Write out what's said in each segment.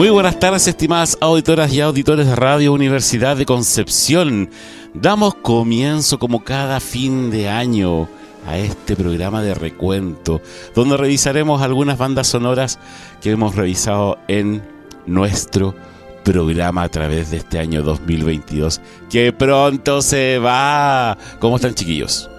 Muy buenas tardes, estimadas auditoras y auditores de Radio Universidad de Concepción. Damos comienzo como cada fin de año a este programa de recuento, donde revisaremos algunas bandas sonoras que hemos revisado en nuestro programa a través de este año 2022, que pronto se va. ¿Cómo están chiquillos?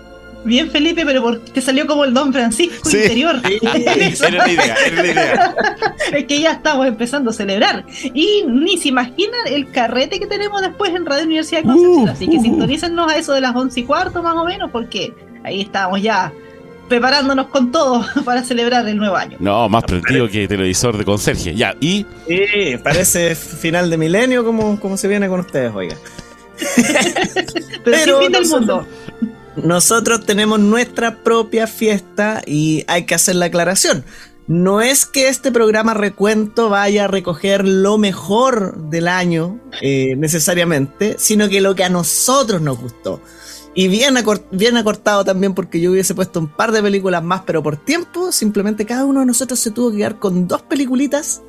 Bien, Felipe, pero porque salió como el Don Francisco Sí. interior. era la idea, era la idea. es que ya estamos empezando a celebrar. Y ni se imaginan el carrete que tenemos después en Radio Universidad de Concepción. Uh, Así que uh. sintonícennos a eso de las once y cuarto más o menos, porque ahí estamos ya preparándonos con todo para celebrar el nuevo año. No, más prendido que televisor de conserje. Ya, y Sí, parece final de milenio como, como se viene con ustedes, oiga. Pero, Pero sin fin del nosotros- mundo. Nosotros tenemos nuestra propia fiesta y hay que hacer la aclaración. No es que este programa recuento vaya a recoger lo mejor del año eh, necesariamente, sino que lo que a nosotros nos gustó. Y bien, acor- bien acortado también porque yo hubiese puesto un par de películas más, pero por tiempo simplemente cada uno de nosotros se tuvo que quedar con dos peliculitas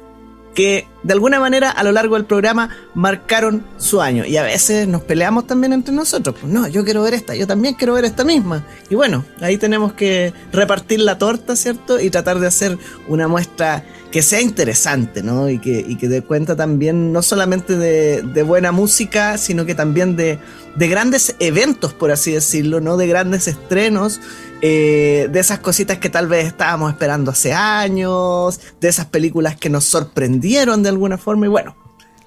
que de alguna manera a lo largo del programa marcaron su año. Y a veces nos peleamos también entre nosotros. Pues no, yo quiero ver esta, yo también quiero ver esta misma. Y bueno, ahí tenemos que repartir la torta, ¿cierto? Y tratar de hacer una muestra que sea interesante, ¿no? Y que, y que dé cuenta también no solamente de, de buena música, sino que también de, de grandes eventos, por así decirlo, ¿no? De grandes estrenos eh, de esas cositas que tal vez estábamos esperando hace años, de esas películas que nos sorprendieron de alguna forma. Y bueno,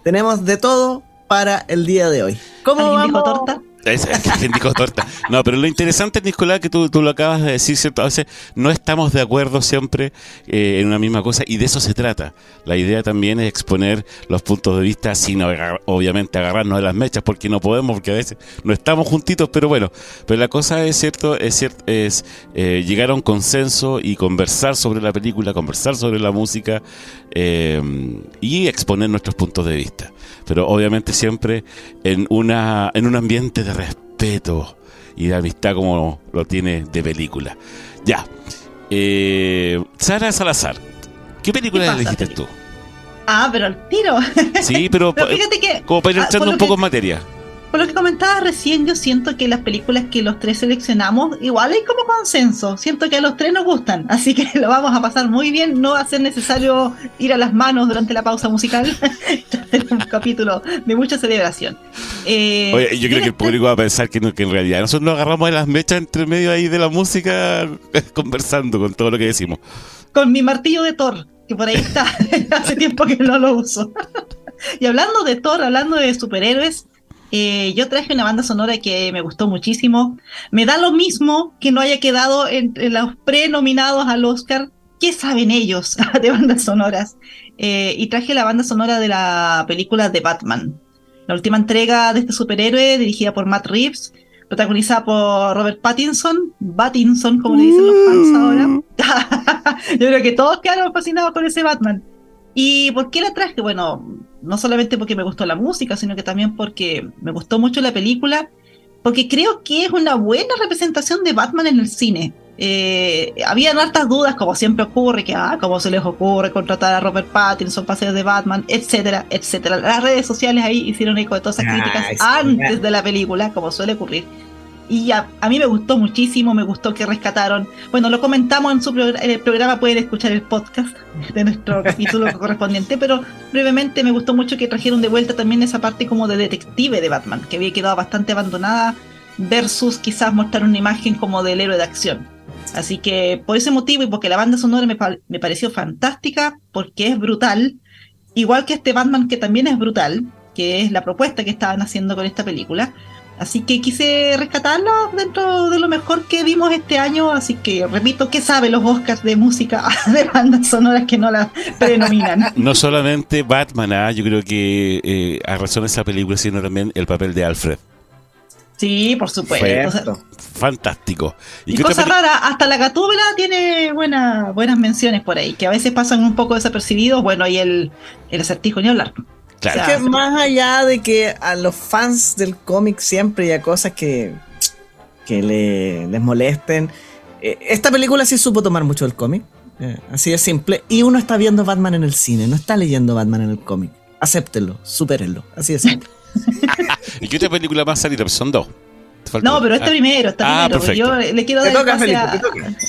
tenemos de todo para el día de hoy. ¿Cómo ¿Alguien dijo vamos? torta? Torta. No, pero lo interesante, Nicolás, que tú, tú lo acabas de decir, ¿cierto? A veces no estamos de acuerdo siempre eh, en una misma cosa y de eso se trata. La idea también es exponer los puntos de vista sin obviamente agarrarnos de las mechas porque no podemos, porque a veces no estamos juntitos, pero bueno. Pero la cosa es cierto, es cierto, es eh, llegar a un consenso y conversar sobre la película, conversar sobre la música eh, y exponer nuestros puntos de vista. Pero obviamente siempre en una en un ambiente de respeto y de amistad como lo tiene de película. Ya. Eh, Sara Salazar, ¿qué película ¿Qué pasa, elegiste tú? Ah, pero al tiro. Sí, pero, Pero fíjate que como para ir ah, entrando un que- poco en materia. Por lo que comentabas recién, yo siento que las películas que los tres seleccionamos, igual hay como consenso. Siento que a los tres nos gustan, así que lo vamos a pasar muy bien. No va a ser necesario ir a las manos durante la pausa musical. es un capítulo de mucha celebración. Eh, Oye, yo creo que el público va a pensar que, no- que en realidad nosotros nos agarramos de las mechas entre medio ahí de la música conversando con todo lo que decimos. Con mi martillo de Thor, que por ahí está. Hace tiempo que no lo uso. y hablando de Thor, hablando de superhéroes, eh, yo traje una banda sonora que me gustó muchísimo. Me da lo mismo que no haya quedado entre los prenominados al Oscar. ¿Qué saben ellos de bandas sonoras? Eh, y traje la banda sonora de la película de Batman. La última entrega de este superhéroe, dirigida por Matt Reeves, protagonizada por Robert Pattinson, Pattinson, como le dicen los fans ahora. Yo creo que todos quedaron fascinados con ese Batman. ¿Y por qué la traje? Bueno, no solamente porque me gustó la música, sino que también porque me gustó mucho la película, porque creo que es una buena representación de Batman en el cine. Eh, habían hartas dudas, como siempre ocurre, que ah, cómo se les ocurre contratar a Robert Pattinson para ser de Batman, etcétera, etcétera. Las redes sociales ahí hicieron eco de todas esas Ay, críticas sí, antes de la película, como suele ocurrir. Y a, mí me gustó muchísimo, me gustó que rescataron. Bueno, lo comentamos en, su en el programa, pueden escuchar el podcast de nuestro capítulo correspondiente, pero brevemente me gustó mucho que trajeron de vuelta también esa parte como de detective de Batman, que había quedado bastante abandonada, versus quizás mostrar una imagen como del héroe de acción. Así que por ese motivo y porque la banda sonora me, me pareció fantástica, porque es brutal, igual que este Batman que también es brutal, que es la propuesta que estaban haciendo con esta película Así que quise rescatarlo dentro de lo mejor que vimos este año. Así que repito, ¿qué saben los Oscars de música de bandas sonoras que no las predenominan? No solamente Batman, ¿ah? yo creo que eh, a razón de esa película, sino también el papel de Alfred. Sí, por supuesto. fantástico. Y, cosa rara, hasta la gatúbela tiene buenas menciones por ahí, que a veces pasan un poco desapercibidos. Bueno, y el, el acertijo ni hablar. Es que más allá de que a los fans del cómic siempre hay cosas que, que le, les molesten, eh, esta película sí supo tomar mucho del cómic. Eh, así de simple. Y uno está viendo Batman en el cine, no está leyendo Batman en el cómic. Acéptenlo, supérenlo. Así de simple. ¿Y qué otra película más salida? Pues son dos. No, pero este primero, este ah, primero. Yo le quiero dar toca, Felipe,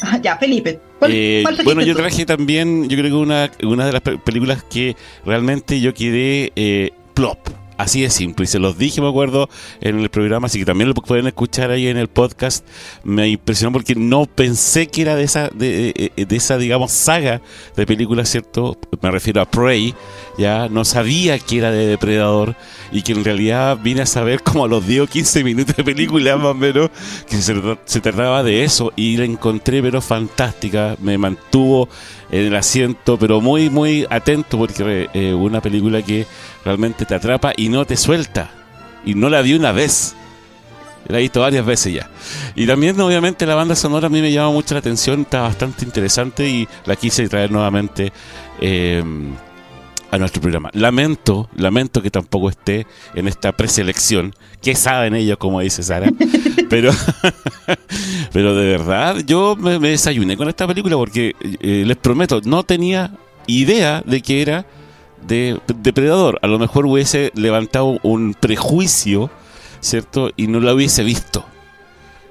a... Ya, Felipe. Eh, bueno, yo traje también, yo creo que una, una de las películas que realmente yo quedé eh, plop Así de simple. Y se los dije, me acuerdo, en el programa, así que también lo pueden escuchar ahí en el podcast. Me impresionó porque no pensé que era de esa, de, de esa digamos, saga de películas, ¿cierto? Me refiero a Prey. Ya no sabía que era de Depredador y que en realidad vine a saber como a los 10 o 15 minutos de película más o menos que se, trataba de eso y la encontré pero fantástica. Me mantuvo en el asiento, pero muy, muy atento porque eh, una película que realmente te atrapa y no te suelta. Y no la vi una vez. La he visto varias veces ya. Y también, obviamente, la banda sonora a mí me llama mucho la atención, está bastante interesante y la quise traer nuevamente eh, a nuestro programa. Lamento, lamento que tampoco esté en esta preselección. Que saben ellos, como dice Sara? Pero, pero de verdad, yo me, desayuné con esta película porque eh, les prometo, no tenía idea de que era de depredador. A lo mejor hubiese levantado un prejuicio, ¿cierto? Y no la hubiese visto.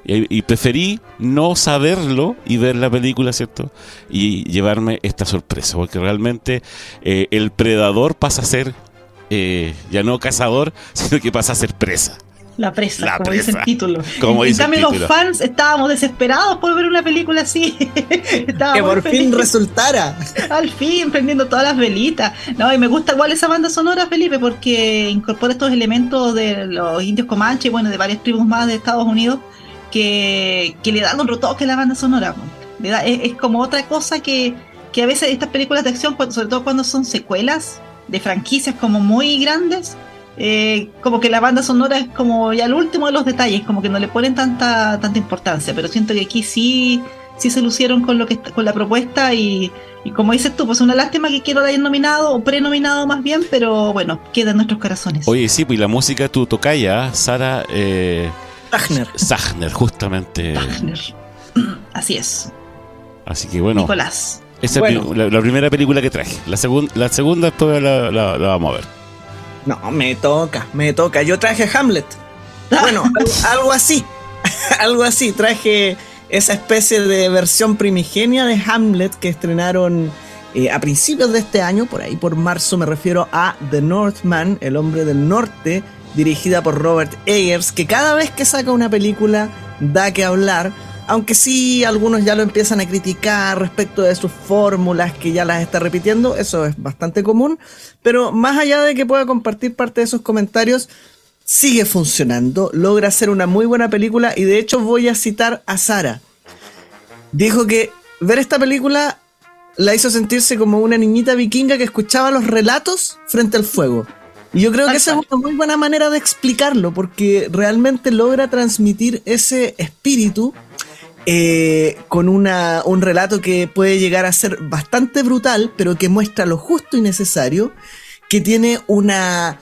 Y, preferí no saberlo y ver la película, ¿cierto? Y llevarme esta sorpresa, porque realmente eh, el predador pasa a ser eh, ya no cazador, sino que pasa a ser presa. La presa, como dice el título. Como en cambio, los fans estábamos desesperados por ver una película así. que por fin resultara. Al fin, prendiendo todas las velitas. No, y me gusta igual esa banda sonora, Felipe, porque incorpora estos elementos de los indios comanches y bueno, de varias tribus más de Estados Unidos que, le dan un retoque a la banda sonora. es, como otra cosa que, que a veces estas películas de acción, sobre todo cuando son secuelas de franquicias como muy grandes, eh, como que la banda sonora es como ya el último de los detalles, como que no le ponen tanta, tanta importancia, pero siento que aquí sí, sí se lucieron con lo que con la propuesta y, como dices tú, pues una lástima que quiero la hayan nominado o prenominado más bien, pero bueno, queda en nuestros corazones. Oye, sí, pues la música tu tocaya, Sara eh, Sachner. justamente. Así es. Así que bueno. Nicolás. Esa es la, primera película que traje. La, la segunda después la, vamos a ver. No, me toca, me toca. Yo traje Hamlet. Bueno, algo así. algo así. Traje esa especie de versión primigenia de Hamlet que estrenaron eh, a principios de este año, por ahí por marzo me refiero a The Northman, el hombre del norte, dirigida por Robert Eggers, que cada vez que saca una película da que hablar, aunque sí algunos ya lo empiezan a criticar respecto de sus fórmulas que ya las está repitiendo, eso es bastante común, pero más allá de que pueda compartir parte de sus comentarios, sigue funcionando, logra hacer una muy buena película y de hecho voy a citar a Sara. Dijo que ver esta película la hizo sentirse como una niñita vikinga que escuchaba los relatos frente al fuego. Y yo creo que esa es una muy buena manera de explicarlo, porque realmente logra transmitir ese espíritu eh, con una, un relato que puede llegar a ser bastante brutal, pero que muestra lo justo y necesario, que tiene una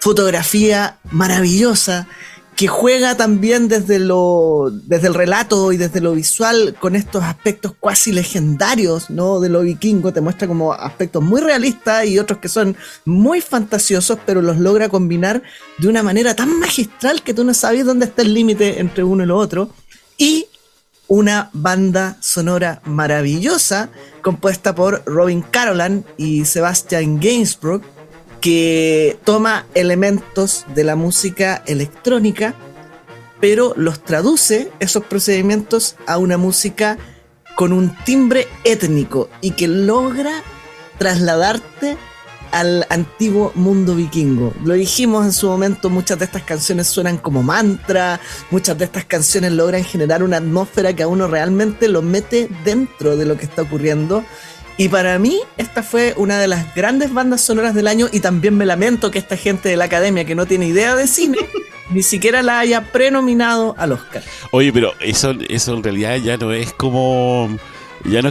fotografía maravillosa, que juega también desde, lo, desde el relato y desde lo visual con estos aspectos cuasi legendarios ¿no? de lo vikingo. Te muestra como aspectos muy realistas y otros que son muy fantasiosos, pero los logra combinar de una manera tan magistral que tú no sabes dónde está el límite entre uno y lo otro. Y una banda sonora maravillosa compuesta por Robin Carolan y Sebastian Gainsborough que toma elementos de la música electrónica, pero los traduce esos procedimientos a una música con un timbre étnico y que logra trasladarte al antiguo mundo vikingo. Lo dijimos en su momento, muchas de estas canciones suenan como mantra, muchas de estas canciones logran generar una atmósfera que a uno realmente lo mete dentro de lo que está ocurriendo y para mí, esta fue una de las grandes bandas sonoras del año y también me lamento que esta gente de la academia que no tiene idea de cine ni siquiera la haya prenominado al Oscar. Oye, pero eso, eso en realidad ya no es como... Ya no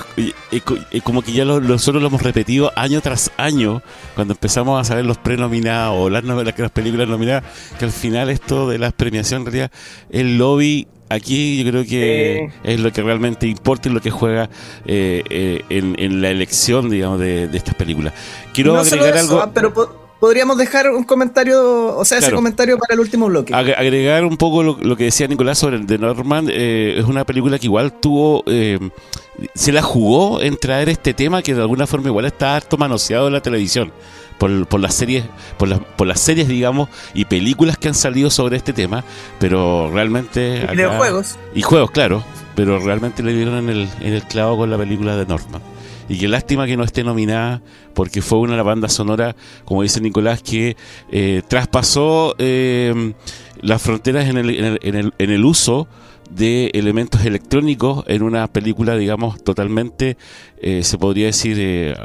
es, como que ya lo, nosotros lo hemos repetido año tras año cuando empezamos a saber los prenominados o las, las películas nominadas, que al final esto de las premiaciones en realidad el lobby Aquí yo creo que es lo que realmente importa y lo que juega eh, eh, en, la elección, digamos, de, estas películas. Quiero agregar algo. Ah, pero podríamos dejar un comentario, o sea, ese comentario para el último bloque. agregar un poco lo, que decía Nicolás sobre el de Norman. Eh, es una película que igual tuvo. se la jugó en traer este tema que de alguna forma igual está harto manoseado en la televisión por, las series, por las, por las series, digamos, y películas que han salido sobre este tema, pero realmente... Y juegos. Y juegos, claro, pero realmente le dieron en el, en el clavo con la película de Norman. Y qué lástima que no esté nominada, porque fue una la banda sonora, como dice Nicolás, que eh, traspasó eh, las fronteras en el, en el, en el, en el uso de elementos electrónicos en una película, digamos, totalmente, eh, se podría decir, eh,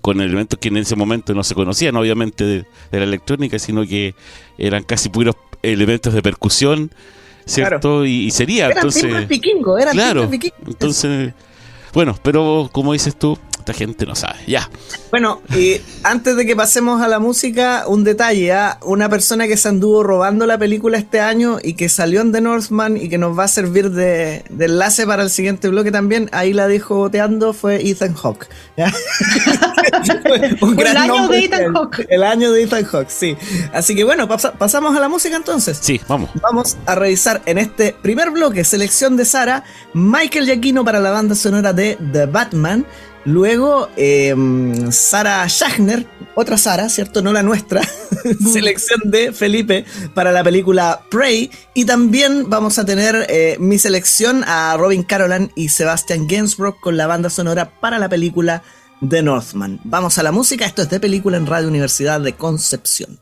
con elementos que en ese momento no se conocían, obviamente, de, la electrónica, sino que eran casi puros elementos de percusión, ¿cierto? Y, sería, entonces... Vikingo, era claro, entonces... Bueno, pero como dices tú, esta gente no sabe. Ya. Bueno, y antes de que pasemos a la música, un detalle. ¿ah? Una persona que se anduvo robando la película este año y que salió en The Northman y que nos va a servir de, enlace para el siguiente bloque también, ahí la dijo boteando, fue Ethan Hawke. el año de Ethan Hawke. El año de Ethan Hawke, sí. Así que bueno, pasamos a la música entonces. Sí, vamos. Vamos a revisar en este primer bloque, selección de Sara, Michael Giacchino para la banda sonora de The Batman. Luego, eh, Sara Schachner, otra Sara, ¿cierto? No la nuestra, selección de Felipe para la película Prey. Y también vamos a tener eh, mi selección a Robin Carolan y Sebastian Gainsborough con la banda sonora para la película The Northman. Vamos a la música, esto es de película en Radio Universidad de Concepción.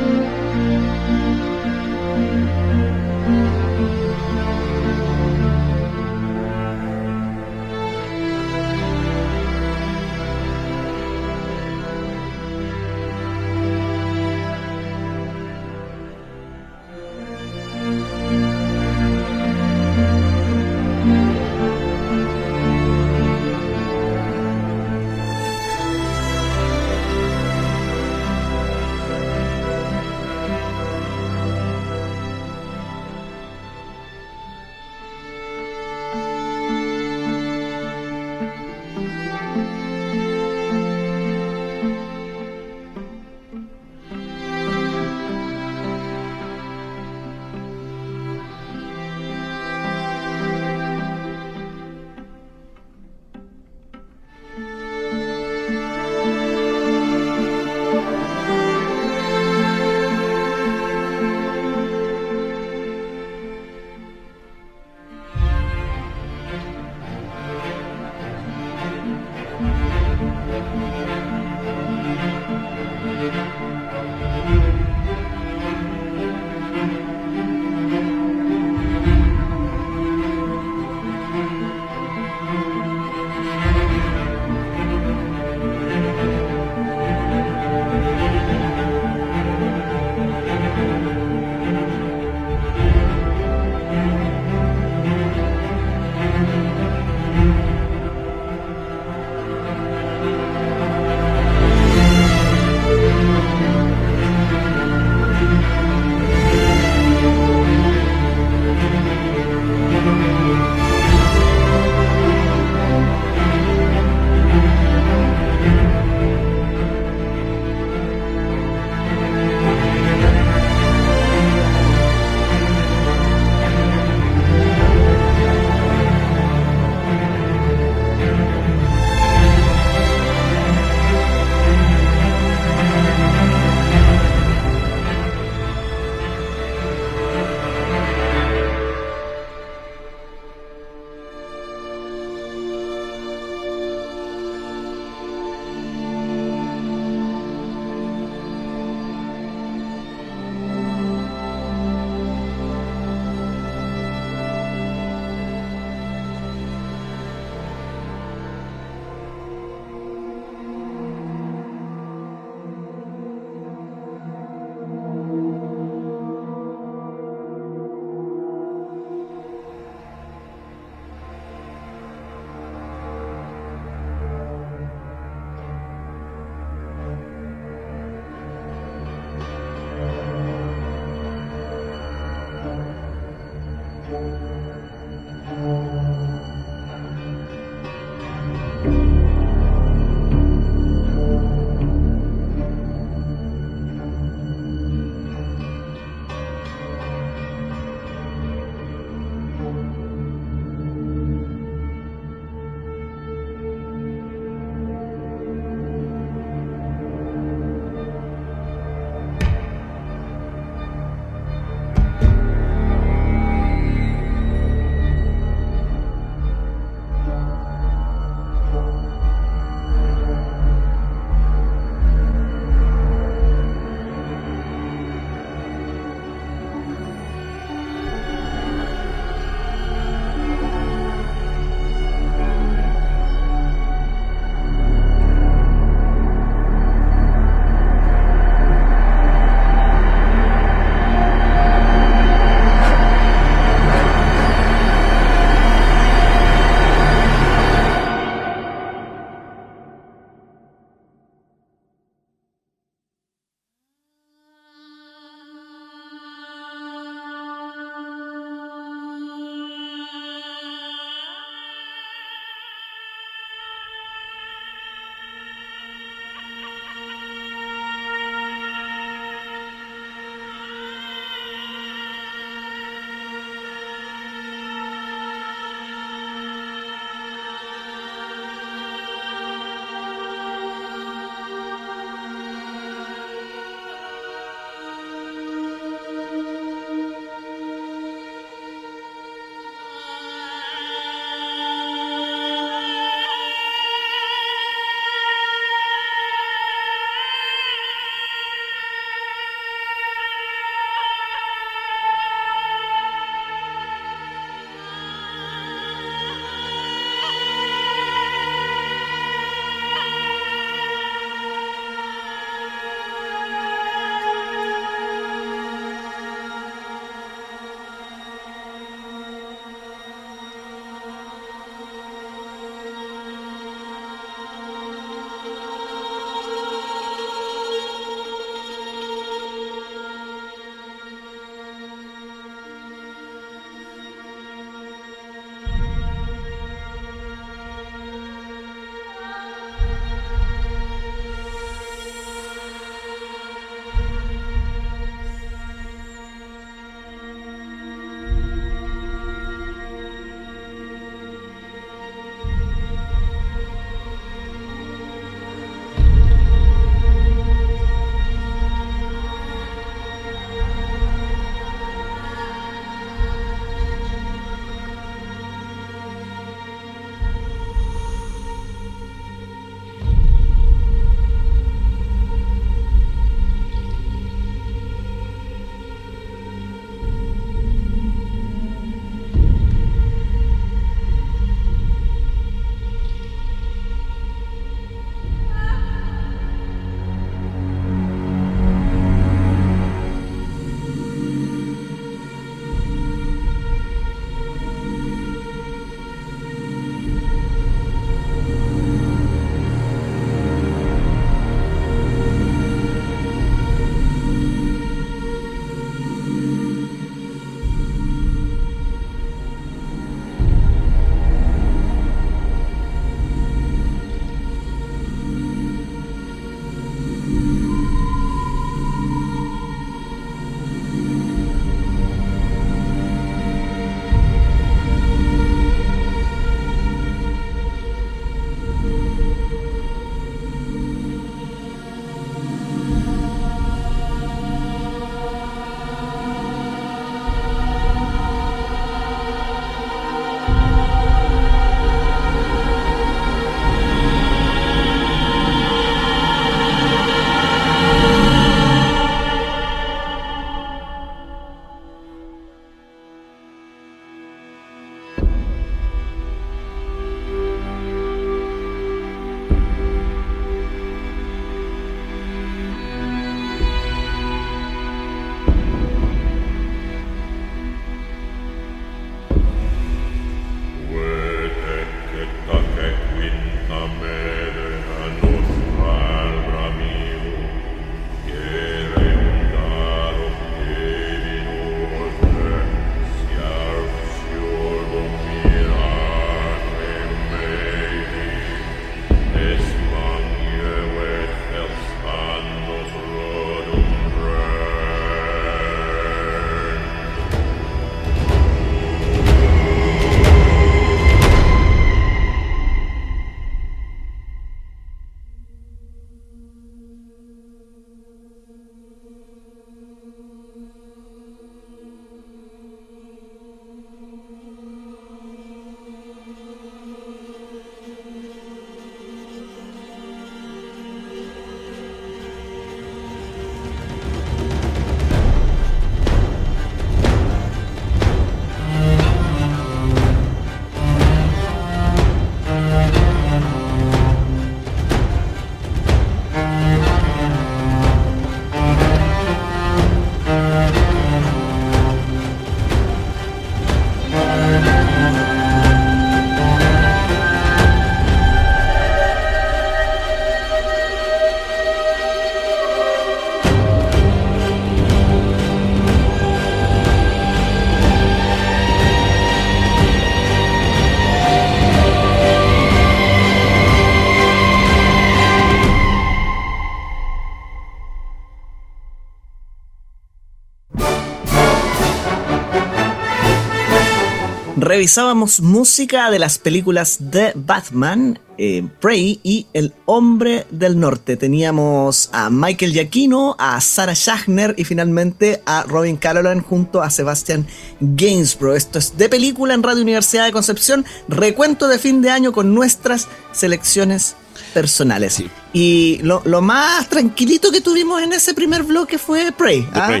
Revisábamos música de las películas de Batman, eh, Prey y El Hombre del Norte. Teníamos a Michael Giacchino, a Sarah Schachner y finalmente a Robin Carolan junto a Sebastian Gainsborough. Esto es de película en Radio Universidad de Concepción, recuento de fin de año con nuestras selecciones personales. Y lo, más tranquilito que tuvimos en ese primer bloque fue Prey. ¿ah?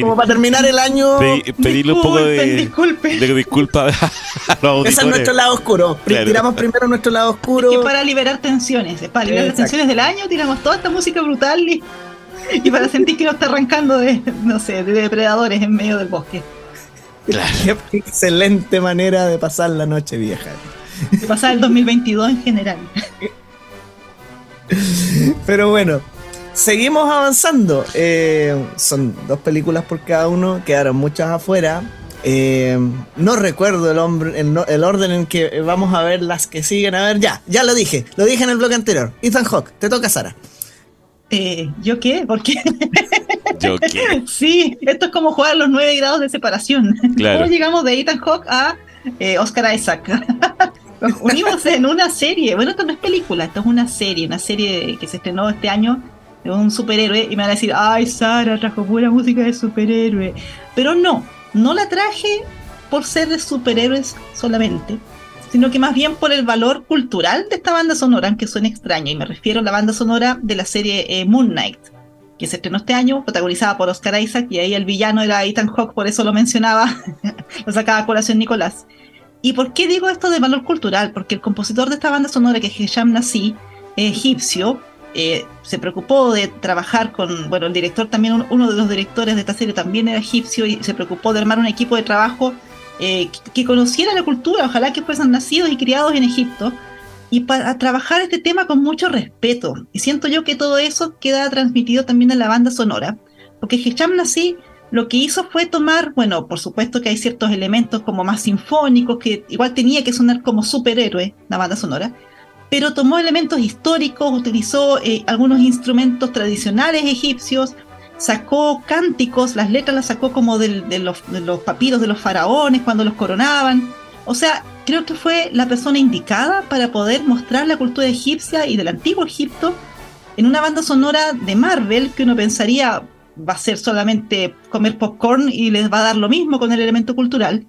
como, para terminar el año. pedirle un poco de, disculpe. de disculpa Ese es nuestro lado oscuro. Tiramos primero nuestro lado oscuro. y para liberar tensiones. Para liberar las tensiones del año, tiramos toda esta música brutal y, y para sentir que no está arrancando de, no sé, de depredadores en medio del bosque. Qué excelente manera de pasar la noche vieja. De pasar el 2022 en general. Pero bueno, seguimos avanzando. Eh, son dos películas por cada uno, quedaron muchas afuera. Eh, no recuerdo el, hombre, el, orden en que vamos a ver las que siguen. A ver, ya, ya lo dije, lo dije en el bloque anterior. Ethan Hawke, te toca Sara. Eh, ¿Yo qué? ¿Por qué? ¿Yo qué? Sí, esto es como jugar los nueve grados de separación. Claro. ¿Cómo llegamos de Ethan Hawke a Oscar Isaac? unimos en una serie. Bueno, esto no es película, esto es una serie, una serie que se estrenó este año de un superhéroe. Y me van a decir, ay, Sara trajo pura música de superhéroe. Pero no, no la traje por ser de superhéroes solamente, sino que más bien por el valor cultural de esta banda sonora, aunque suene extraño. Y me refiero a la banda sonora de la serie eh, Moon Knight, que se estrenó este año, protagonizada por Oscar Isaac, y ahí el villano era Ethan Hawke, por eso lo mencionaba, lo sacaba a colación Nicolás. ¿Y por qué digo esto de valor cultural? Porque el compositor de esta banda sonora, que es Hisham Nasi, egipcio, eh, se preocupó de trabajar con, bueno, el director también, uno de los directores de esta serie también era egipcio y se preocupó de armar un equipo de trabajo eh, que, conociera la cultura, ojalá que fuesen nacidos y criados en Egipto, y para trabajar este tema con mucho respeto. Y siento yo que todo eso queda transmitido también en la banda sonora, porque Hisham Nasi lo que hizo fue tomar, bueno, por supuesto que hay ciertos elementos como más sinfónicos, que igual tenía que sonar como superhéroe la banda sonora, pero tomó elementos históricos, utilizó eh, algunos instrumentos tradicionales egipcios, sacó cánticos, las letras las sacó como de, los, de los papiros de los faraones cuando los coronaban. O sea, creo que fue la persona indicada para poder mostrar la cultura egipcia y del antiguo Egipto en una banda sonora de Marvel que uno pensaría, va a ser solamente comer popcorn y les va a dar lo mismo con el elemento cultural.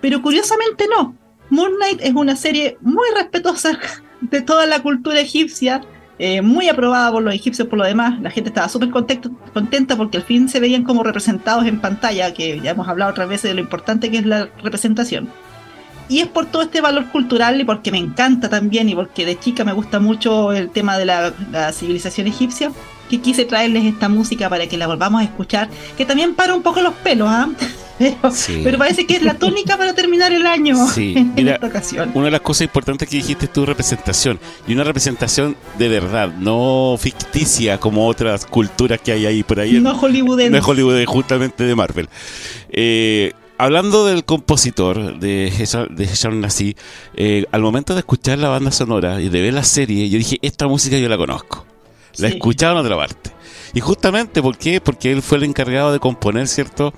Pero curiosamente no. Moon Knight es una serie muy respetuosa de toda la cultura egipcia, eh, muy aprobada por los egipcios por lo demás. La gente estaba súper contenta porque al fin se veían como representados en pantalla, que ya hemos hablado otras veces de lo importante que es la representación. Y es por todo este valor cultural y porque me encanta también y porque de chica me gusta mucho el tema de la civilización egipcia que quise traerles esta música para que la volvamos a escuchar, que también para un poco los pelos, ¿ah? Pero, parece que es la tónica para terminar el año en esta ocasión. Una de las cosas importantes que dijiste es tu representación, y una representación de verdad, no ficticia como otras culturas que hay ahí por ahí. No hollywoodense. No es Hollywood, justamente de Marvel. Eh, hablando del compositor de Hesham Nasi, eh, al momento de escuchar la banda sonora y de ver la serie, yo dije, esta música yo la conozco. La escuchaba en otra parte. Y justamente, ¿por qué? Porque él fue el encargado de componer, ¿cierto?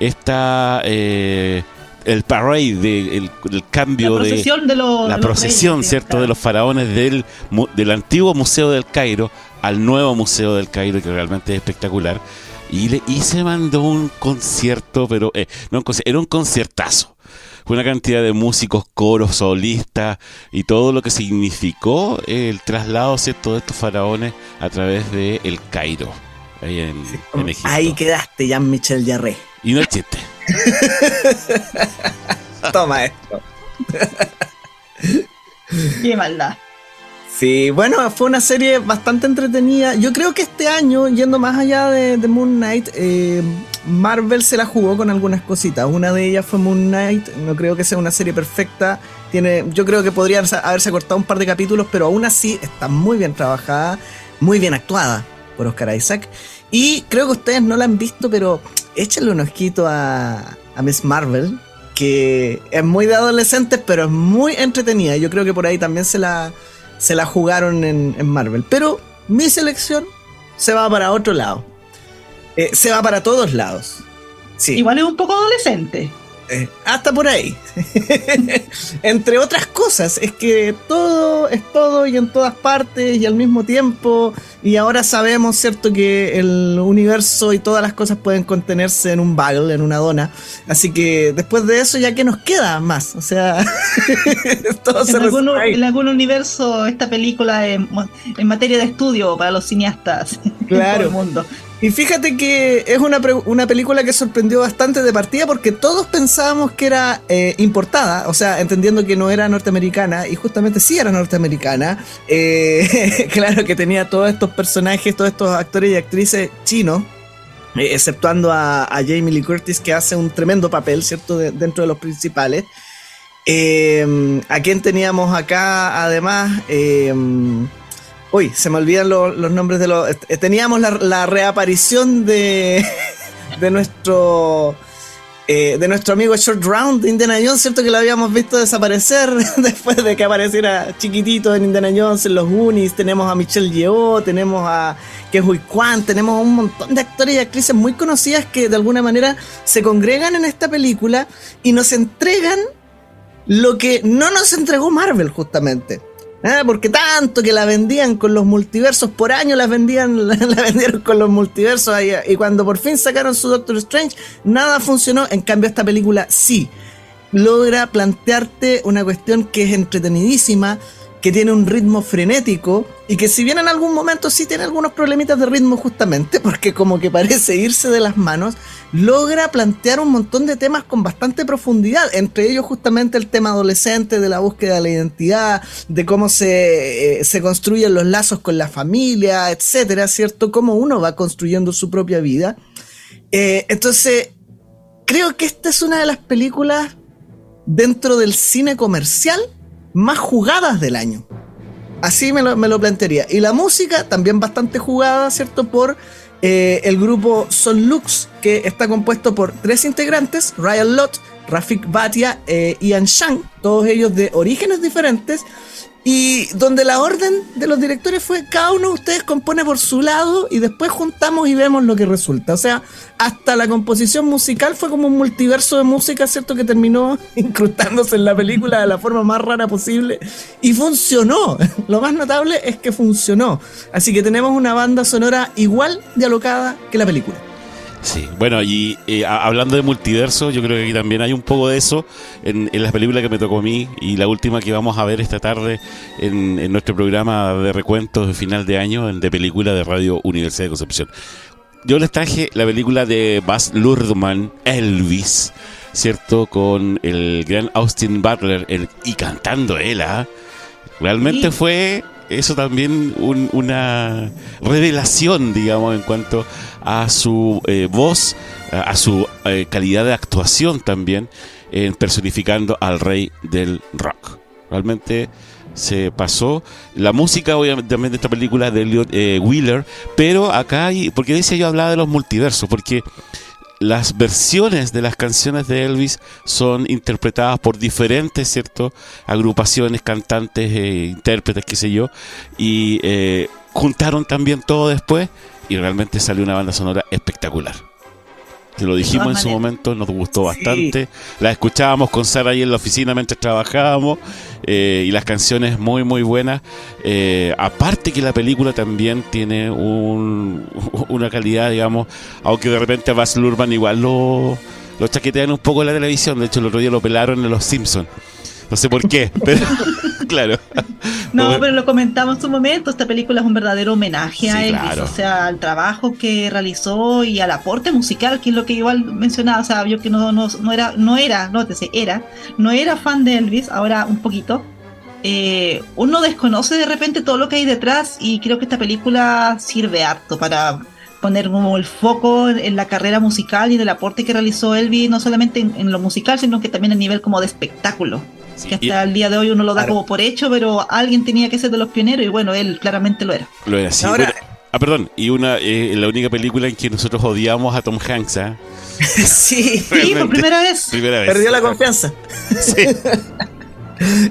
Esta... Eh, el parade, de, el, cambio la procesión de, los, la procesión, ¿cierto? De los faraones del, del antiguo Museo del Cairo al nuevo Museo del Cairo, que realmente es espectacular. Y, le, y se mandó un concierto, pero eh, no un concierto, era un conciertazo fue una cantidad de músicos, coros, solistas y todo lo que significó el traslado ¿cierto? de estos faraones a través de el Cairo, ahí en, Egipto. Ahí quedaste, Jean-Michel Jarre. Y no es chiste. Toma esto. Qué maldad. Sí, bueno, fue una serie bastante entretenida. Yo creo que este año, yendo más allá de, Moon Knight, eh, Marvel se la jugó con algunas cositas. Una de ellas fue Moon Knight. No creo que sea una serie perfecta. Tiene, yo creo que podría haberse cortado un par de capítulos, pero aún así está muy bien trabajada, muy bien actuada por Oscar Isaac. Y creo que ustedes no la han visto, pero échenle un ojito a, a Miss Marvel, que es muy de adolescentes, pero es muy entretenida. Yo creo que por ahí también se la se la jugaron en, Marvel. Pero mi selección se va para otro lado. Eh, se va para todos lados. Sí. Igual es un poco adolescente. Eh, hasta por ahí. Entre otras cosas, es que todo es todo y en todas partes y al mismo tiempo. Y ahora sabemos, ¿cierto?, que el universo y todas las cosas pueden contenerse en un bagel, en una dona. Así que después de eso, ¿ya que nos queda más? O sea, todo en, algún, en algún universo, esta película en materia de estudio para los cineastas claro. todo el mundo. Y fíjate que es una, una, película que sorprendió bastante de partida porque todos pensábamos que era eh, importada, o sea, entendiendo que no era norteamericana, y justamente sí era norteamericana. Eh, claro que tenía todos estos personajes, todos estos actores y actrices chinos. Eh, exceptuando a, Jamie Lee Curtis, que hace un tremendo papel, ¿cierto?, dentro de los principales. a quien teníamos acá, además, Uy, se me olvidan los nombres de los. Eh, teníamos la, reaparición de. de nuestro. Eh, de nuestro amigo Short Round de Indiana Jones, ¿cierto? Que lo habíamos visto desaparecer después de que apareciera chiquitito en Indiana Jones, en los Goonies. Tenemos a Michelle Yeoh, tenemos a Kehui Kwan, tenemos un montón de actores y actrices muy conocidas que de alguna manera se congregan en esta película y nos entregan lo que no nos entregó Marvel, justamente. Ah, porque tanto que la vendían con los multiversos, por año las vendían, la, vendieron con los multiversos y cuando por fin sacaron su Doctor Strange, nada funcionó. En cambio, esta película sí logra plantearte una cuestión que es entretenidísima, que tiene un ritmo frenético y que si bien en algún momento sí tiene algunos problemitas de ritmo justamente, porque como que parece irse de las manos, logra plantear un montón de temas con bastante profundidad, entre ellos justamente el tema adolescente, de la búsqueda de la identidad, de cómo se, eh, se construyen los lazos con la familia, etcétera, ¿cierto? Cómo uno va construyendo su propia vida. Eh, entonces, creo que esta es una de las películas dentro del cine comercial más jugadas del año. Así me lo, plantearía. Y la música también bastante jugada, ¿cierto? Por eh, el grupo Son Lux, que está compuesto por tres integrantes, Ryan Lott, Rafik Bhatia e Ian Shang, todos ellos de orígenes diferentes, y donde la orden de los directores fue cada uno de ustedes compone por su lado y después juntamos y vemos lo que resulta. O sea, hasta la composición musical fue como un multiverso de música, ¿cierto? Que terminó incrustándose en la película de la forma más rara posible. Y funcionó. Lo más notable es que funcionó. Así que tenemos una banda sonora igual de alocada que la película. Sí, bueno, y eh, hablando de multiverso, yo creo que aquí también hay un poco de eso en, las películas que me tocó a mí y la última que vamos a ver esta tarde en, nuestro programa de recuentos de final de año de película de Radio Universidad de Concepción. Yo les traje la película de Baz Luhrmann, Elvis, ¿cierto? Con el gran Austin Butler y cantando él, ¿ah? Realmente fue eso también una revelación, digamos, en cuanto a su eh, voz, a su eh, calidad de actuación también, en personificando al rey del rock. Realmente se pasó. La música, obviamente, también de esta película de Elliot eh, Wheeler, pero acá hay, porque dice yo hablaba de los multiversos, porque las versiones de las canciones de Elvis son interpretadas por diferentes, ¿cierto? Agrupaciones, cantantes, eh, intérpretes, qué sé yo, y eh, juntaron también todo después y realmente salió una banda sonora espectacular. Te lo dijimos en su momento, nos gustó bastante. La escuchábamos con Sara ahí en la oficina mientras trabajábamos eh, y las canciones muy, muy buenas. Eh, aparte que la película también tiene un, una calidad, digamos, aunque de repente a Baz Luhrmann igual lo, lo chaquetean un poco en la televisión. De hecho, el otro día lo pelaron en Los Simpsons. No sé por qué, pero claro. No, pero lo comentamos en su momento, esta película es un verdadero homenaje a Elvis, o sea, al trabajo que realizó y al aporte musical, que es lo que igual mencionaba, o sea, yo que no, no, no era, no era, nótese, era, no era fan de Elvis, ahora un poquito. Eh, uno desconoce de repente todo lo que hay detrás y creo que esta película sirve harto para poner como el foco en la carrera musical y del aporte que realizó Elvis, no solamente en lo musical, sino que también a nivel como de espectáculo que hasta el día de hoy uno lo da como por hecho, pero alguien tenía que ser de los pioneros y bueno, él claramente lo era. Lo era, sí. ah, perdón, y una eh, la única película en que nosotros odiamos a Tom Hanks, ¿eh? sí, sí, por primera vez. Perdió la confianza. Sí.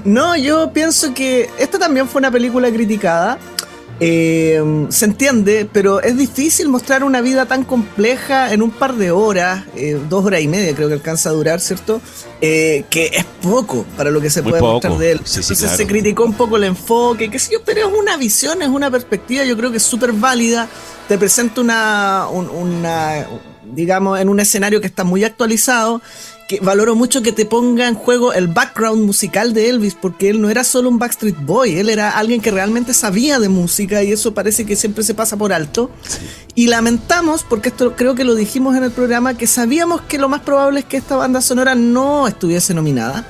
no, yo pienso que esta también fue una película criticada. Eh, se entiende, pero es difícil mostrar una vida tan compleja en un par de horas, eh, dos horas y media creo que alcanza a durar, ¿cierto? Eh, que es poco para lo que se puede mostrar de él. Entonces se criticó un poco el enfoque, qué sé yo, pero es una visión, es una perspectiva, yo creo que es súper válida. Te presenta una, una, digamos, en un escenario que está muy actualizado valoro mucho que te ponga en juego el background musical de Elvis, porque él no era solo un Backstreet Boy, él era alguien que realmente sabía de música y eso parece que siempre se pasa por alto. Y lamentamos, porque esto creo que lo dijimos en el programa, que sabíamos que lo más probable es que esta banda sonora no estuviese nominada,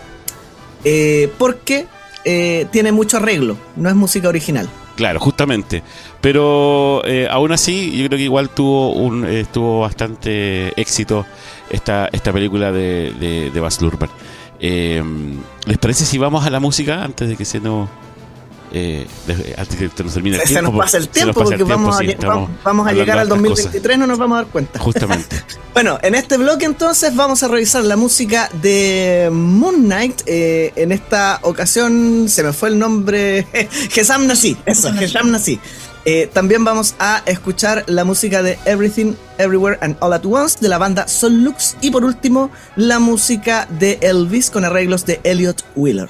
eh, porque eh, tiene mucho arreglo, no es música original. Claro, justamente. Pero eh, aún así, yo creo que igual tuvo un tuvo bastante éxito esta, esta película de, de, de Baz Luhrmann. Eh, ¿Les parece si vamos a la música antes de que se nos eh, antes que se nos termine el tiempo. Se nos pasa el tiempo porque vamos, a, vamos a llegar al 2023, no nos vamos a dar cuenta. Justamente. bueno, en este bloque entonces vamos a revisar la música de Moon Knight. Eh, en esta ocasión se me fue el nombre. Gesam Nasi, eso, Gesam Nasi. Eh, también vamos a escuchar la música de Everything, Everywhere and All at Once de la banda Soul Lux y por último la música de Elvis con arreglos de Elliot Wheeler.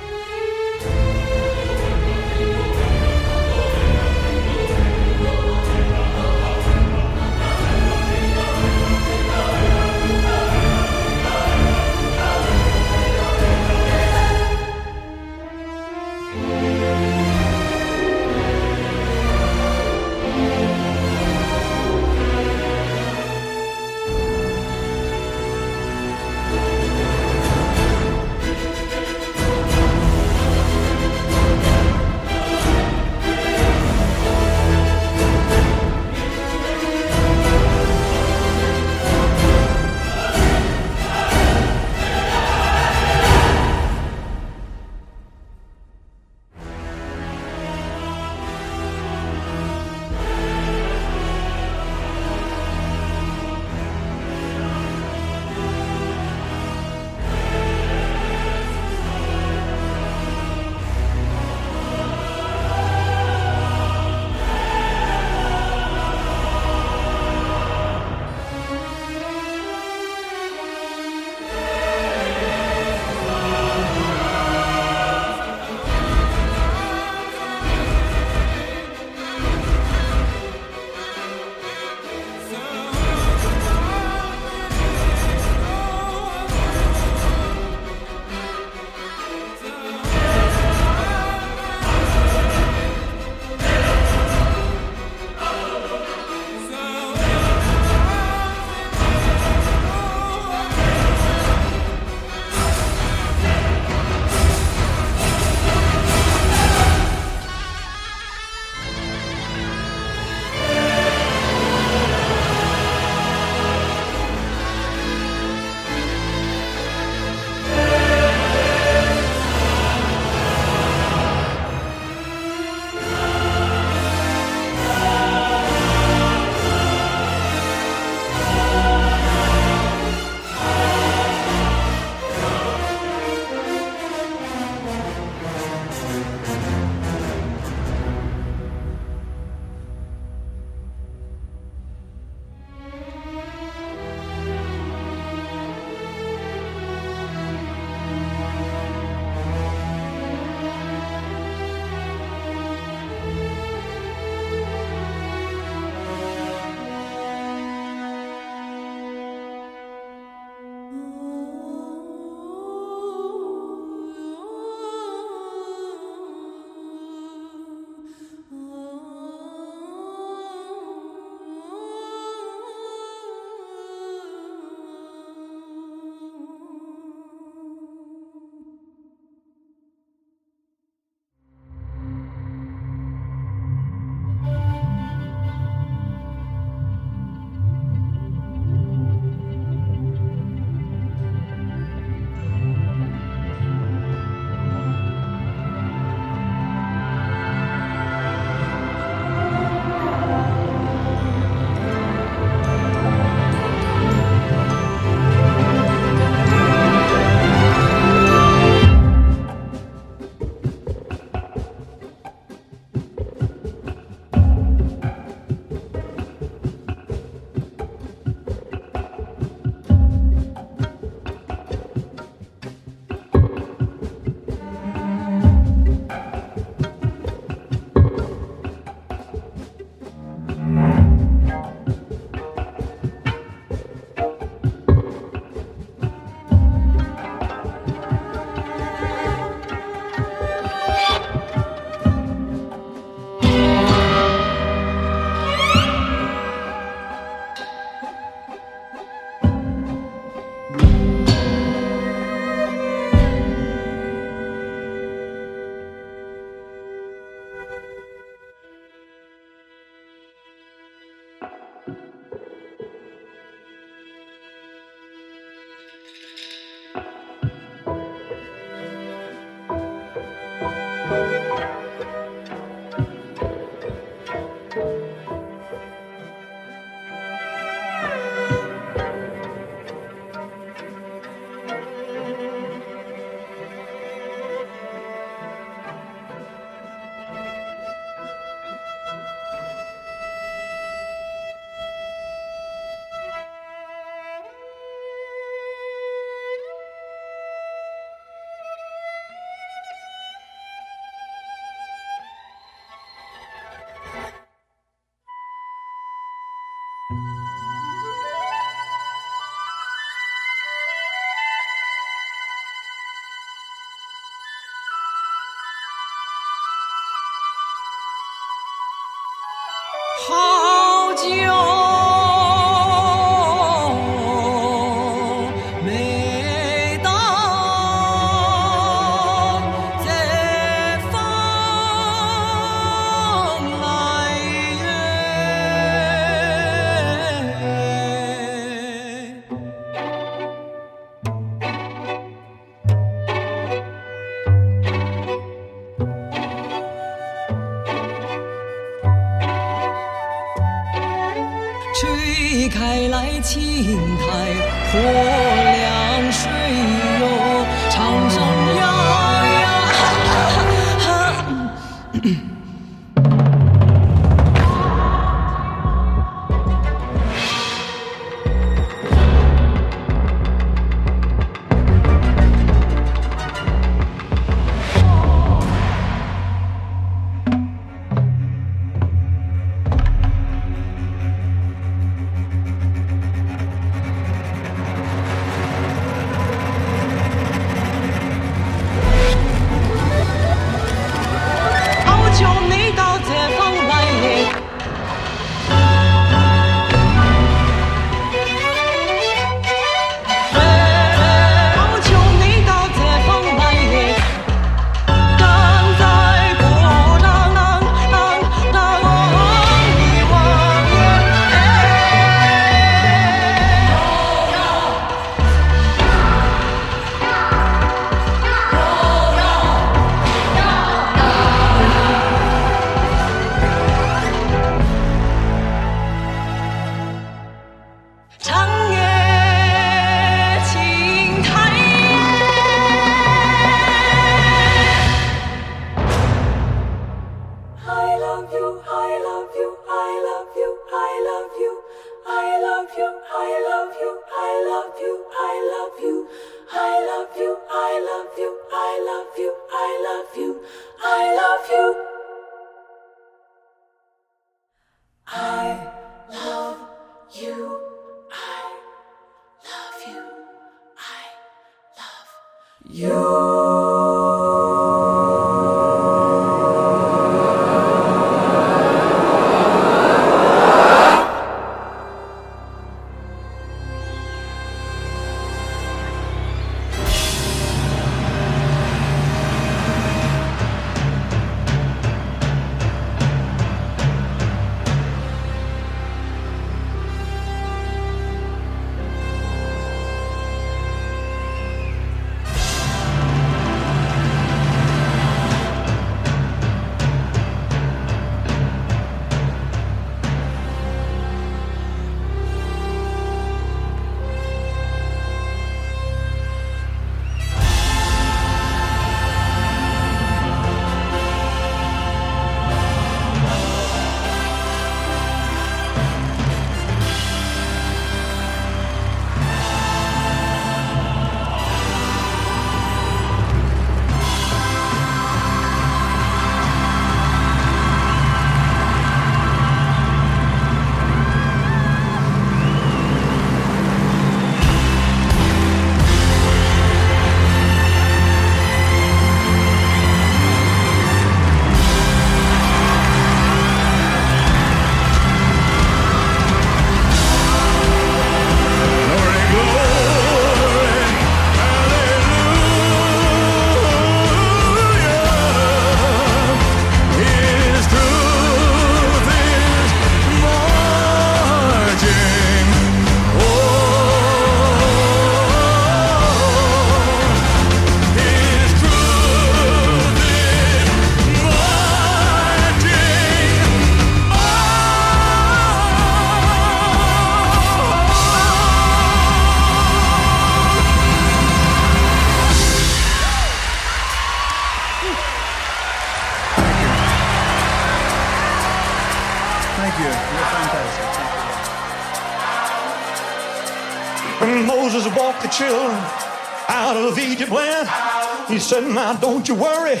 Said, Now don't you worry,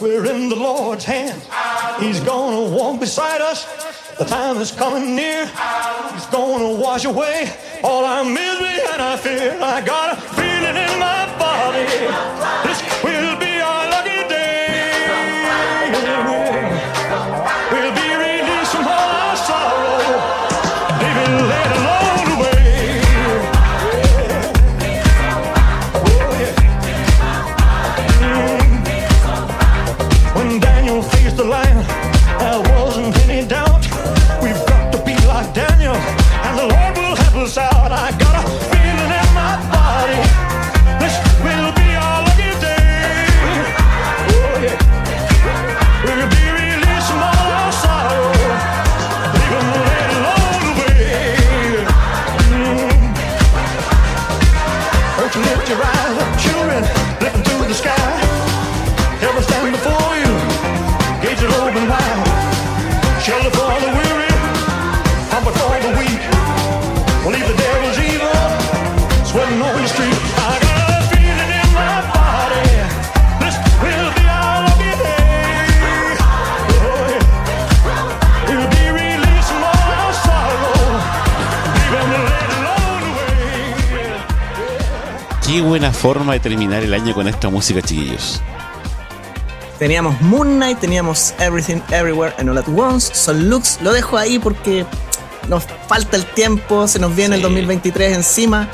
we're in the Lord's hand. He's gonna walk beside us. The time is coming near. He's gonna wash away all our misery and our fear. I got buena forma de terminar el año con esta música, chiquillos. Teníamos Moon Knight, teníamos Everything Everywhere and All at Once, Son Lux. Lo dejo ahí porque nos falta el tiempo, se nos viene el Sí. 2023 encima.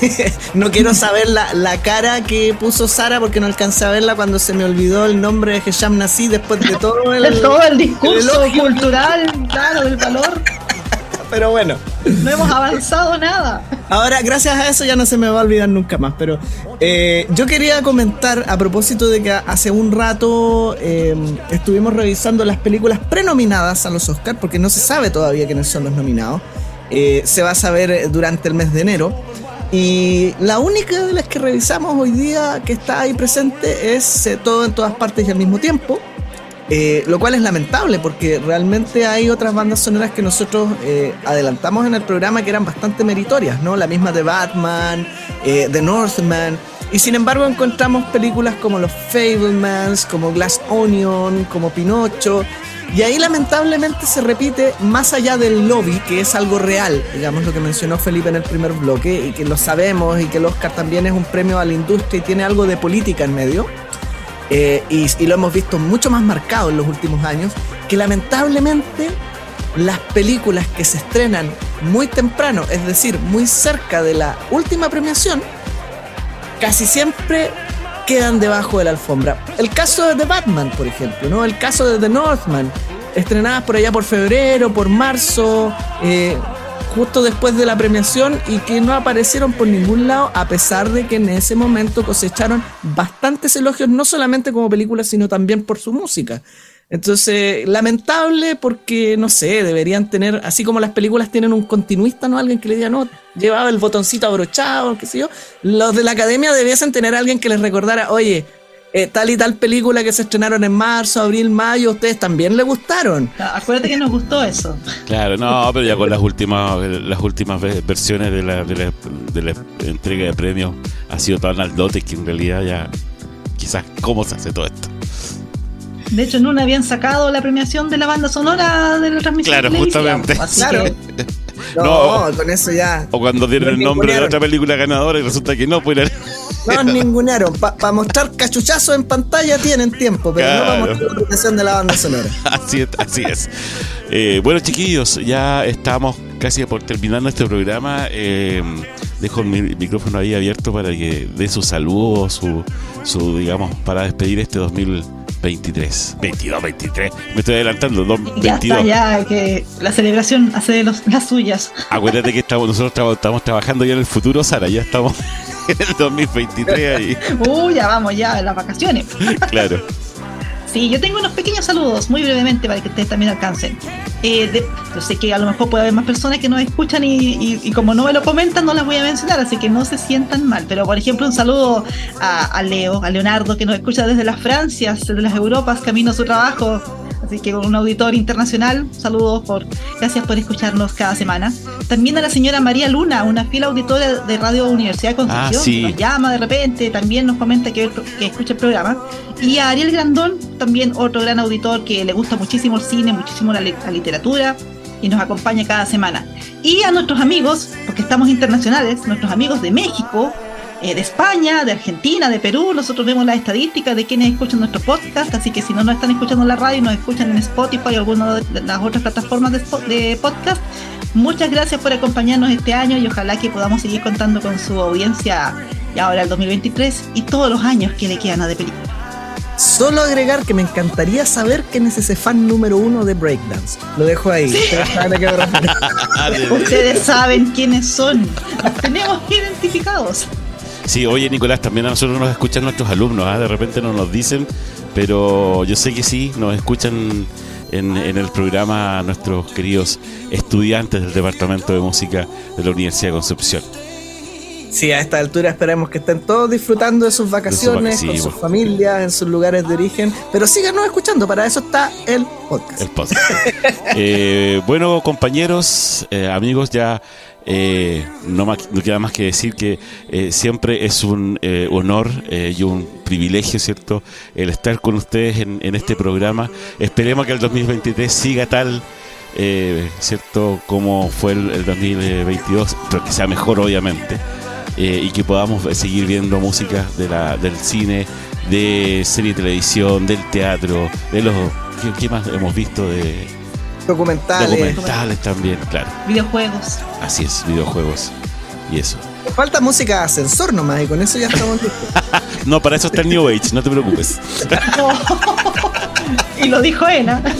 no quiero saber la, la cara que puso Sara porque no alcancé a verla cuando se me olvidó el nombre de Hesham Nassi después de todo el, De todo el discurso elogio. cultural, claro, del valor. Pero bueno, No hemos avanzado nada. ahora gracias a eso ya no se me va a olvidar nunca más. Pero eh, yo quería comentar a propósito de que hace un rato eh, estuvimos revisando las películas prenominadas a los Oscars porque no se sabe todavía quiénes son los nominados. Eh, se va a saber durante el mes de enero. Y la única de las que revisamos hoy día que está ahí presente es Todo en todas partes y al mismo tiempo. Eh, lo cual es lamentable porque realmente hay otras bandas sonoras que nosotros eh, adelantamos en el programa que eran bastante meritorias, ¿no? La misma de Batman, eh, The Northman. Y sin embargo encontramos películas como Los Fablemans, como Glass Onion, como Pinocho. Y ahí lamentablemente se repite más allá del lobby, que es algo real, digamos lo que mencionó Felipe en el primer bloque, y que lo sabemos, y que el Oscar también es un premio a la industria y tiene algo de política en medio. Eh, y, lo hemos visto mucho más marcado en los últimos años, que lamentablemente las películas que se estrenan muy temprano, es decir, muy cerca de la última premiación, casi siempre quedan debajo de la alfombra. El caso de The Batman, por ejemplo, ¿no? El caso de The Northman, estrenadas por allá por febrero, por marzo, eh, justo después de la premiación y que no aparecieron por ningún lado, a pesar de que en ese momento cosecharon bastantes elogios, no solamente como película, sino también por su música. Entonces, lamentable porque, no sé, deberían tener, así como las películas tienen un continuista, ¿no? Alguien que le diga, no, llevaba el botoncito abrochado, qué sé yo. Los de la academia debiesen tener a alguien que les recordara, oye, eh, tal y tal película que se estrenaron en marzo, abril, mayo, ustedes también les gustaron. Acuérdate que nos gustó eso. Claro, no, pero ya con las últimas las últimas ve- versiones de la, de la, de la entrega de premios ha sido tan al dote que en realidad ya quizás cómo se hace todo esto. De hecho, en una habían sacado la premiación de la banda sonora de la transmisión. Claro, justamente. Claro. que- No, No. con eso ya. O cuando dieron el nombre de otra película ganadora y resulta que no, pues era- Nos ningunearon. Para mostrar cachuchazos en pantalla tienen tiempo, pero no para Claro. mostrar la presentación de la banda sonora. así es. Así es. Eh, bueno, chiquillos, ya estamos casi por terminar nuestro programa. Eh, dejo el mi- micrófono ahí abierto para que dé su saludo, su, su digamos, para despedir este 2023. 22, 23. Me estoy adelantando, dos- Ya 22. está, ya que la celebración hace de los- las suyas. Acuérdate que estamos, nosotros estamos trabajando ya en el futuro, Sara. Ya estamos en el 2023 ahí. Uh, ya vamos, ya, en las vacaciones. Claro. Sí, yo tengo unos pequeños saludos, muy brevemente, para que ustedes también alcancen. Eh, de- yo sé que a lo mejor puede haber más personas que nos escuchan y, como no me lo comentan, no las voy a mencionar, así que no se sientan mal. Pero, por ejemplo, un saludo a, a Leo, a Leonardo, que nos escucha desde las Francias, desde las Europas, camino a su trabajo. Así que un auditor internacional, saludos por, gracias por escucharnos cada semana. También a la señora María Luna, una fiel auditora de Radio Universidad de Concepción, Ah, sí. que nos llama de repente, también nos comenta que, que escucha el programa. Y a Ariel Grandón, también otro gran auditor que le gusta muchísimo el cine, muchísimo la, la literatura y nos acompaña cada semana. Y a nuestros amigos, porque estamos internacionales, nuestros amigos de México, eh, de España, de Argentina, de Perú, nosotros vemos las estadísticas de quienes escuchan nuestro podcast, así que si no nos están escuchando en la radio, nos escuchan en Spotify o alguna de las otras plataformas de, de podcast. Muchas gracias por acompañarnos este año y ojalá que podamos seguir contando con su audiencia y ahora el 2023 y todos los años que le quedan a de película. Solo agregar que me encantaría saber quién es ese fan número uno de Breakdance. Lo dejo ahí. Ustedes saben a qué me refiero. Ustedes saben quiénes son. Los tenemos identificados. Sí, oye Nicolás, también a nosotros nos escuchan nuestros alumnos, ¿ah? de repente no nos dicen, pero yo sé que sí, nos escuchan en, en el programa nuestros queridos estudiantes del Departamento de Música de la Universidad de Concepción. Sí, a esta altura esperemos que estén todos disfrutando de sus vacaciones, sí, con sus familias, en sus lugares de origen. Pero síganos escuchando, para eso está el podcast. El podcast. Eh, bueno, compañeros, eh, amigos, ya eh, no, no queda más que decir que eh, siempre es un eh, honor eh, y un privilegio, ¿cierto?, el estar con ustedes en, en este programa. Esperemos que el 2023 siga tal. ¿Cierto? Como fue el, el 2022, pero que sea mejor, obviamente. y que podamos seguir viendo música de la, del cine, de serie de televisión, del teatro, de los... ¿Qué, qué más hemos visto de Documentales. documentales también? Claro, Videojuegos. así es, videojuegos y eso. Falta música ascensor nomás y con eso ya estamos listos. No, para eso está el New Age, no te preocupes. y lo dijo Ena.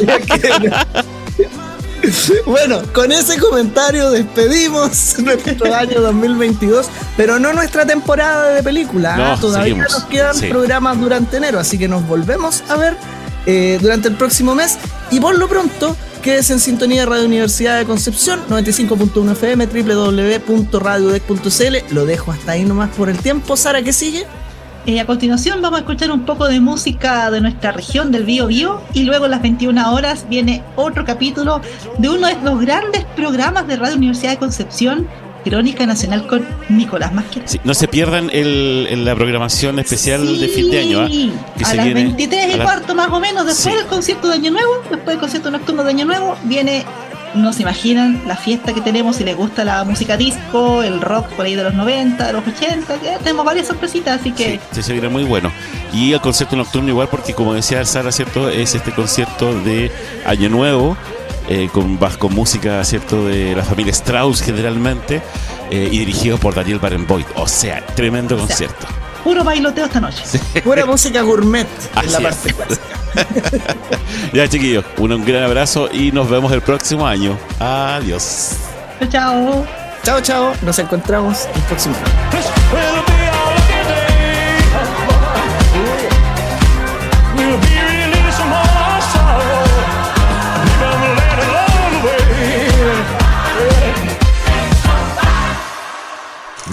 Bueno, con ese comentario despedimos nuestro año 2022, pero no nuestra temporada de película. No, ¿ah? Todavía seguimos. nos quedan Sí. programas durante enero, así que nos volvemos a ver eh, durante el próximo mes. Y por lo pronto, quédese en sintonía de Radio Universidad de Concepción, 95.1 FM, www.radiodec.cl. Lo dejo hasta ahí nomás por el tiempo. Sara, ¿qué sigue? Eh, a continuación vamos a escuchar un poco de música de nuestra región del Bío Bío y luego a las 21 horas viene otro capítulo de uno de los grandes programas de Radio Universidad de Concepción, Crónica Nacional con Nicolás Másquez. Sí, no se pierdan el, el- la programación especial de fin de año. ¿ah? Que a se las viene 23 y la- cuarto más o menos, después Sí. del concierto de Año Nuevo, después del concierto nocturno de Año Nuevo, viene, no se imaginan, la fiesta que tenemos, si les gusta la música disco, el rock por ahí de los 90, de los 80, que tenemos varias sorpresitas, así que sí, se viene muy bueno. Y el concierto nocturno igual porque como decía Sara, ¿cierto? Es este concierto de Año Nuevo. Eh, con, vas con música, ¿cierto? De la familia Strauss generalmente eh, y dirigido por Daniel Barenboim. O sea, tremendo sea, concierto. puro bailoteo esta noche. Pura música gourmet en la parte clásica. Ya chiquillos, un gran abrazo y nos vemos el próximo año. Adiós. Chao, chao. Chao, chao. Nos encontramos el próximo año.